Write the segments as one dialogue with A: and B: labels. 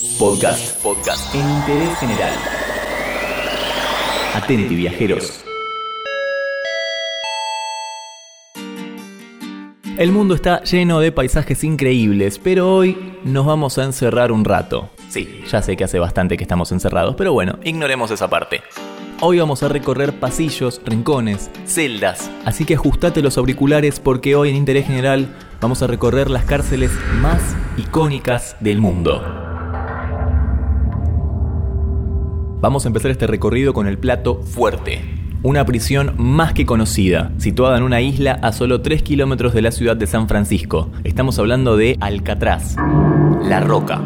A: Podcast. Podcast. En interés general. Atenti, viajeros. El mundo está lleno de paisajes increíbles, pero hoy nos vamos a encerrar un rato. Sí, ya sé que hace bastante que estamos encerrados, pero bueno, ignoremos esa parte. Hoy vamos a recorrer pasillos, rincones, celdas, así que ajustate los auriculares porque hoy en Interés General vamos a recorrer las cárceles más icónicas del mundo. Vamos a empezar este recorrido con el plato fuerte. Una prisión más que conocida, situada en una isla a solo 3 kilómetros de la ciudad de San Francisco. Estamos hablando de Alcatraz, La Roca.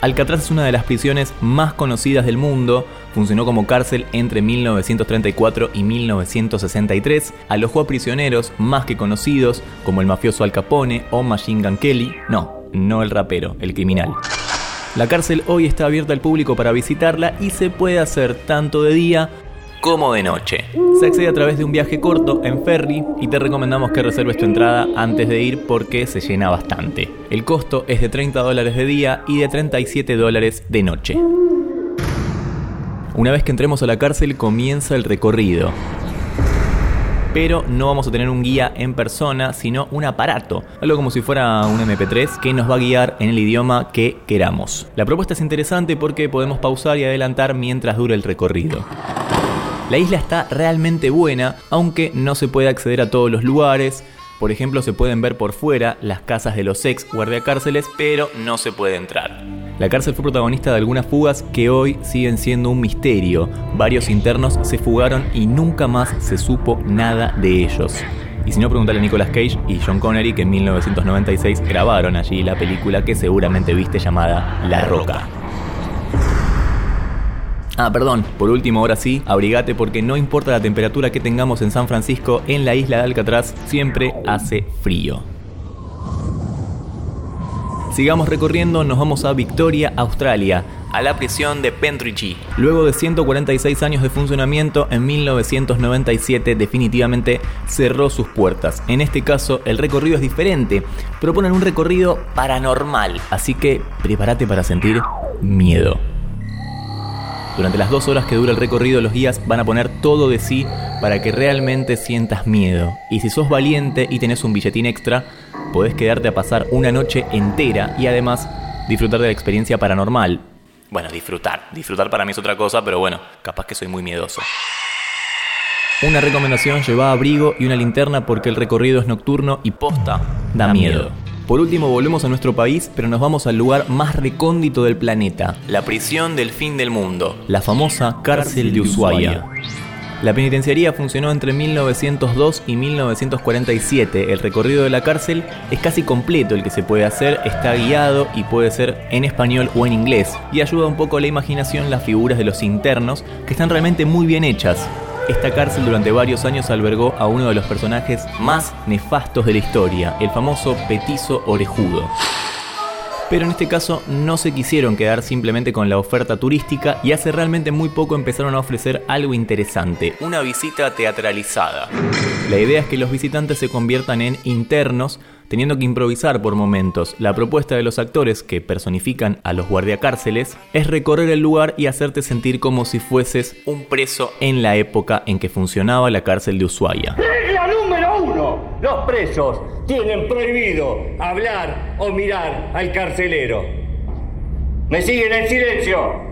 A: Alcatraz es una de las prisiones más conocidas del mundo, funcionó como cárcel entre 1934 y 1963, alojó a prisioneros más que conocidos como el mafioso Al Capone o Machine Gun Kelly, no, no el rapero, el criminal. La cárcel hoy está abierta al público para visitarla y se puede hacer tanto de día como de noche. Se accede a través de un viaje corto en ferry y te recomendamos que reserves tu entrada antes de ir porque se llena bastante. El costo es de 30 dólares de día y de 37 dólares de noche. Una vez que entremos a la cárcel comienza el recorrido. Pero no vamos a tener un guía en persona, sino un aparato, algo como si fuera un MP3 que nos va a guiar en el idioma que queramos. La propuesta es interesante porque podemos pausar y adelantar mientras dura el recorrido. La isla está realmente buena, aunque no se puede acceder a todos los lugares. Por ejemplo, se pueden ver por fuera las casas de los ex guardiacárceles, pero no se puede entrar. La cárcel fue protagonista de algunas fugas que hoy siguen siendo un misterio. Varios internos se fugaron y nunca más se supo nada de ellos. Y si no, preguntarle a Nicolas Cage y John Connery que en 1996 grabaron allí la película que seguramente viste llamada La Roca. Ah, perdón, por último, ahora sí, abrigate porque no importa la temperatura que tengamos en San Francisco, en la isla de Alcatraz siempre hace frío. Sigamos recorriendo, nos vamos a Victoria, Australia, a la prisión de Pentridge. Luego de 146 años de funcionamiento, en 1997 definitivamente cerró sus puertas. En este caso, el recorrido es diferente. Proponen un recorrido paranormal, así que prepárate para sentir miedo. Durante las dos horas que dura el recorrido, los guías van a poner todo de sí para que realmente sientas miedo. Y si sos valiente y tenés un billetín extra, podés quedarte a pasar una noche entera y además disfrutar de la experiencia paranormal. Bueno, disfrutar. Disfrutar para mí es otra cosa, pero bueno, capaz que soy muy miedoso. Una recomendación, lleva abrigo y una linterna porque el recorrido es nocturno y posta da miedo. Por último, volvemos a nuestro país, pero nos vamos al lugar más recóndito del planeta, la prisión del fin del mundo, la famosa cárcel de Ushuaia. La penitenciaría funcionó entre 1902 y 1947. El recorrido de la cárcel es casi completo el que se puede hacer, está guiado y puede ser en español o en inglés. Y ayuda un poco a la imaginación las figuras de los internos, que están realmente muy bien hechas. Esta cárcel durante varios años albergó a uno de los personajes más nefastos de la historia, el famoso petizo orejudo. Pero en este caso no se quisieron quedar simplemente con la oferta turística y hace realmente muy poco empezaron a ofrecer algo interesante, una visita teatralizada. La idea es que los visitantes se conviertan en internos, teniendo que improvisar por momentos. La propuesta de los actores, que personifican a los guardiacárceles, es recorrer el lugar y hacerte sentir como si fueses un preso en la época en que funcionaba la cárcel de Ushuaia.
B: Los presos tienen prohibido hablar o mirar al carcelero. ¿Me siguen en silencio?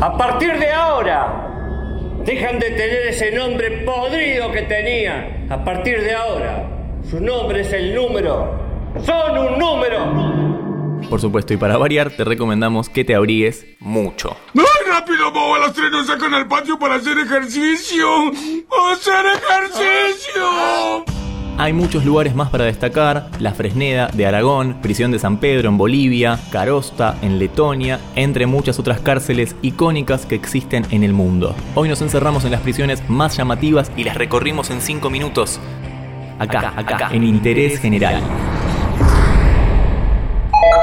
B: A partir de ahora, dejan de tener ese nombre podrido que tenían. A partir de ahora, su nombre es el número. Son un número.
A: Por supuesto, y para variar, te recomendamos que te abrigues mucho.
C: ¡Ay, rápido! Bobo! A las tres nos sacan al patio para hacer ejercicio. ¡Hacer ejercicio!
A: Hay muchos lugares más para destacar, La Fresneda de Aragón, Prisión de San Pedro en Bolivia, Carosta en Letonia, entre muchas otras cárceles icónicas que existen en el mundo. Hoy nos encerramos en las prisiones más llamativas y las recorrimos en 5 minutos. Acá, acá, en Interés General.